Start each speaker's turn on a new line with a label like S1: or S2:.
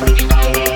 S1: Freestyle.